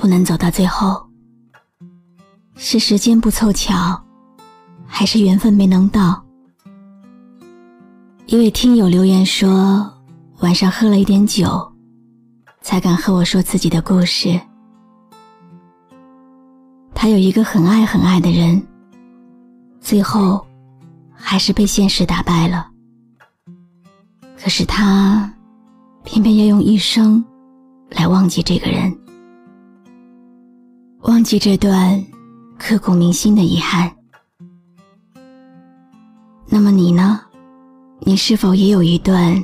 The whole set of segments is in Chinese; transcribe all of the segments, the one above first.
不能走到最后？是时间不凑巧，还是缘分没能到？一位听友留言说，晚上喝了一点酒，才敢和我说自己的故事。他有一个很爱很爱的人，最后还是被现实打败了。可是他偏偏要用一生。来忘记这个人，忘记这段刻骨铭心的遗憾。那么你呢？你是否也有一段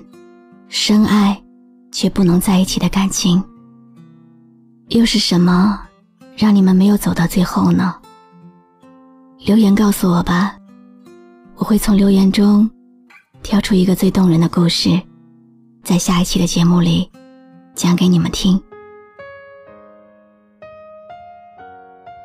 深爱却不能在一起的感情？又是什么让你们没有走到最后呢？留言告诉我吧，我会从留言中挑出一个最动人的故事，在下一期的节目里。讲给你们听。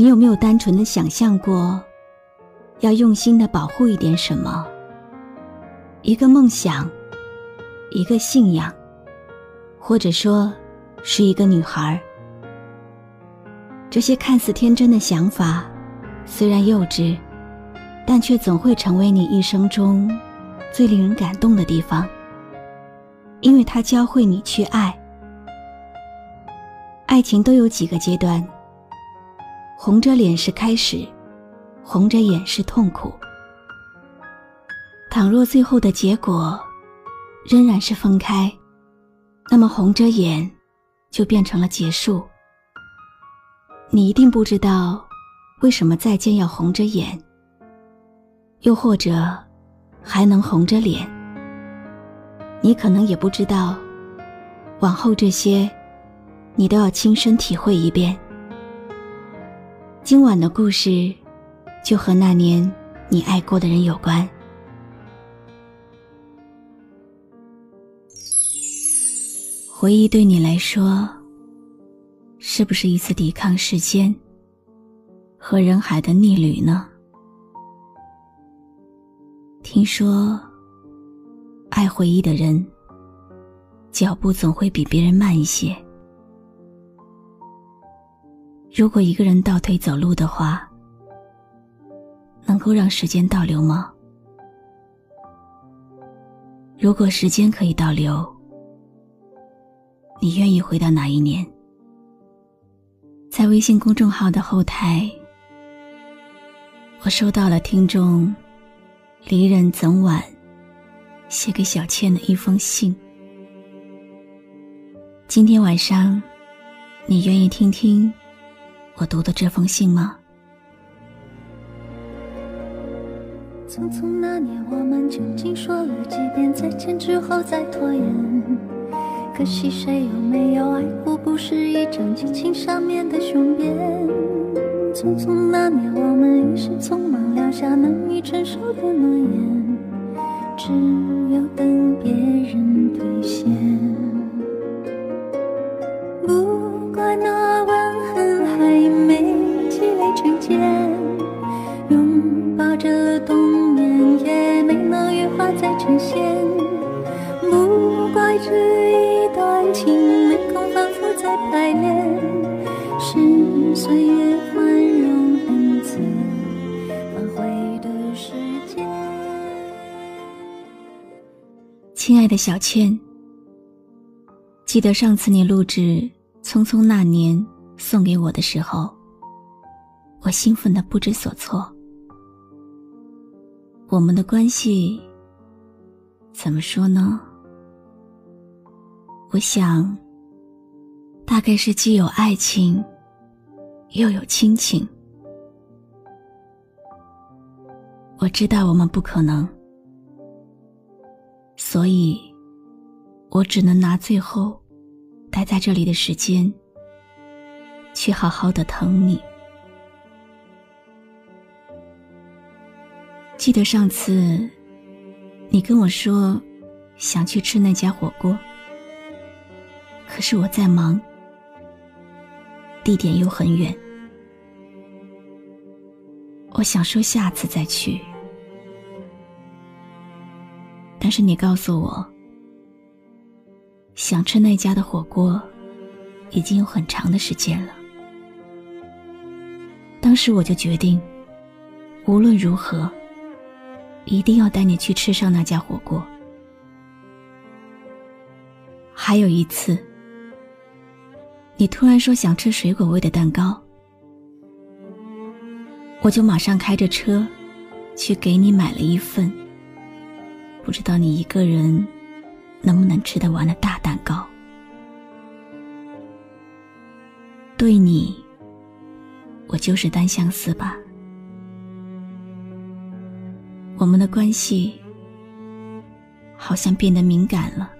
你有没有单纯的想象过，要用心的保护一点什么？一个梦想，一个信仰，或者说，是一个女孩。这些看似天真的想法，虽然幼稚，但却总会成为你一生中最令人感动的地方，因为它教会你去爱。爱情都有几个阶段，红着脸是开始，红着眼是痛苦。倘若最后的结果仍然是分开，那么红着眼就变成了结束。你一定不知道为什么再见要红着眼，又或者还能红着脸。你可能也不知道，往后这些。你都要亲身体会一遍。今晚的故事，就和那年你爱过的人有关。回忆对你来说，是不是一次抵抗时间和人海的逆旅呢？听说，爱回忆的人，脚步总会比别人慢一些。如果一个人倒退走路的话，能够让时间倒流吗？如果时间可以倒流，你愿意回到哪一年？在微信公众号的后台，我收到了听众离人怎晚写给小倩的一封信。今天晚上，你愿意听听？我读的这封信吗？匆匆那年，我们究竟说了几遍再见之后再拖延？可惜谁有没有爱过？不是一张激情上面的雄辩。匆匆那年，我们一时匆忙撂下难以承受的诺言，只有等别人兑现。再呈现。不怪这一段情没空反复再排练，是岁月宽容恩赐，反悔的时间。亲爱的小倩，记得上次你录制《匆匆那年》送给我的时候。我兴奋的不知所措。我们的关系怎么说呢？我想，大概是既有爱情，又有亲情。我知道我们不可能，所以，我只能拿最后待在这里的时间，去好好的疼你。记得上次，你跟我说想去吃那家火锅，可是我在忙，地点又很远。我想说下次再去，但是你告诉我，想吃那家的火锅已经有很长的时间了。当时我就决定，无论如何，一定要带你去吃上那家火锅。还有一次，你突然说想吃水果味的蛋糕。我就马上开着车，去给你买了一份。不知道你一个人能不能吃得完的大蛋糕。对你，我就是单相思吧。我们的关系好像变得敏感了。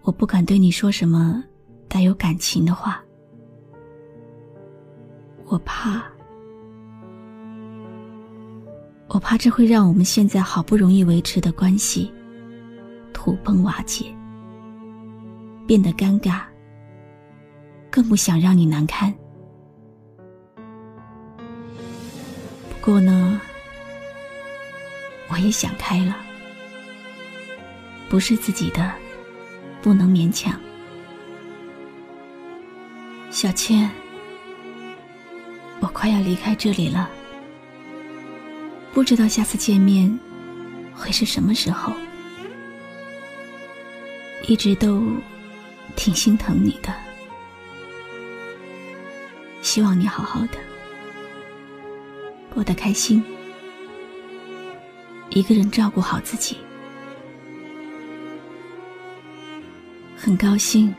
我不敢对你说什么带有感情的话，我怕。我怕这会让我们现在好不容易维持的关系土崩瓦解，变得尴尬。更不想让你难堪。不过呢，我也想开了，不是自己的，不能勉强。小倩，我快要离开这里了。不知道下次见面会是什么时候，一直都挺心疼你的，希望你好好的，过得开心，一个人照顾好自己。很高兴，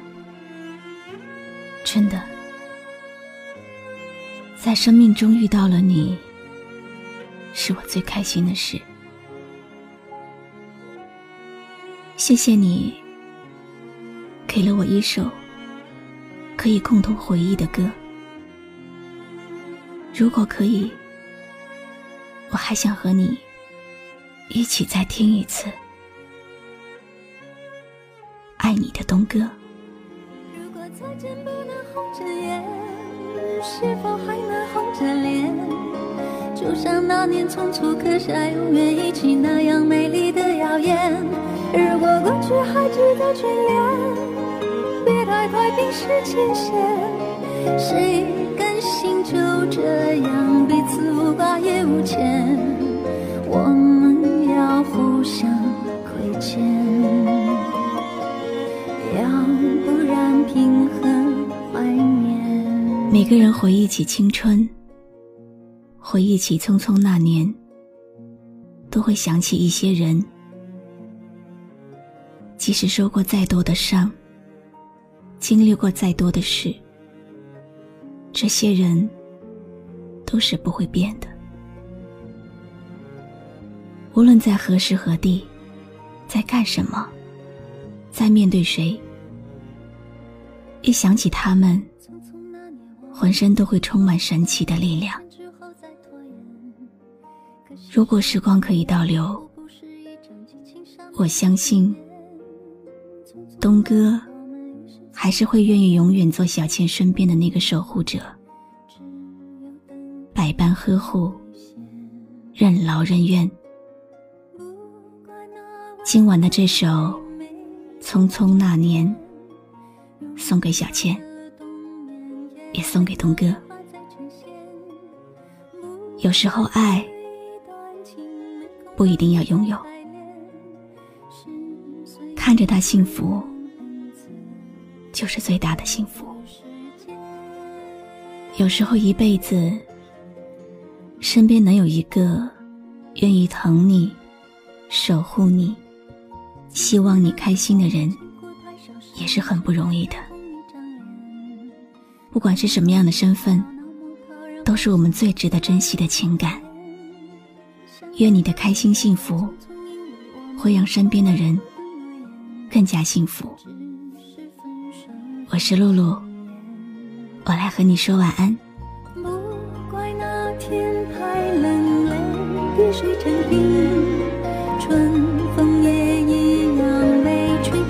真的，在生命中遇到了你。是我最开心的事。谢谢你，给了我一首可以共同回忆的歌。如果可以，我还想和你一起再听一次《爱你的东哥》。如果再见不能红着眼，是否还能红着脸？就像那年匆促刻下永远一起那样美丽的谣言。如果过去还值得眷恋，别太快冰释前嫌。谁甘心就这样彼此无挂也无牵？我们要互相亏欠，要不然凭何怀念？每个人回忆起青春。回忆起匆匆那年，都会想起一些人。即使受过再多的伤，经历过再多的事，这些人都是不会变的。无论在何时何地，在干什么，在面对谁，一想起他们，浑身都会充满神奇的力量。如果时光可以倒流，我相信东哥还是会愿意永远做小倩身边的那个守护者，百般呵护，任劳任怨。今晚的这首《匆匆那年》送给小倩，也送给东哥。有时候爱。不一定要拥有，看着他幸福，就是最大的幸福。有时候，一辈子身边能有一个愿意疼你、守护你、希望你开心的人，也是很不容易的。不管是什么样的身份，都是我们最值得珍惜的情感。愿你的开心幸福，会让身边的人更加幸福。我是露露，我来和你说晚安。不怪那天太冷，泪滴水成冰，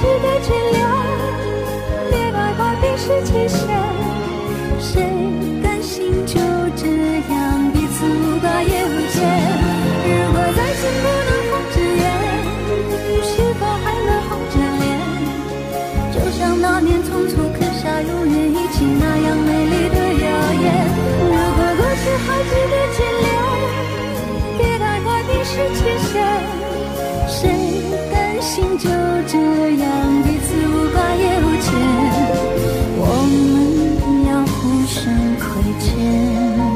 值得眷恋，别太快冰释前嫌。谁甘心就这样彼此无挂也无山亏欠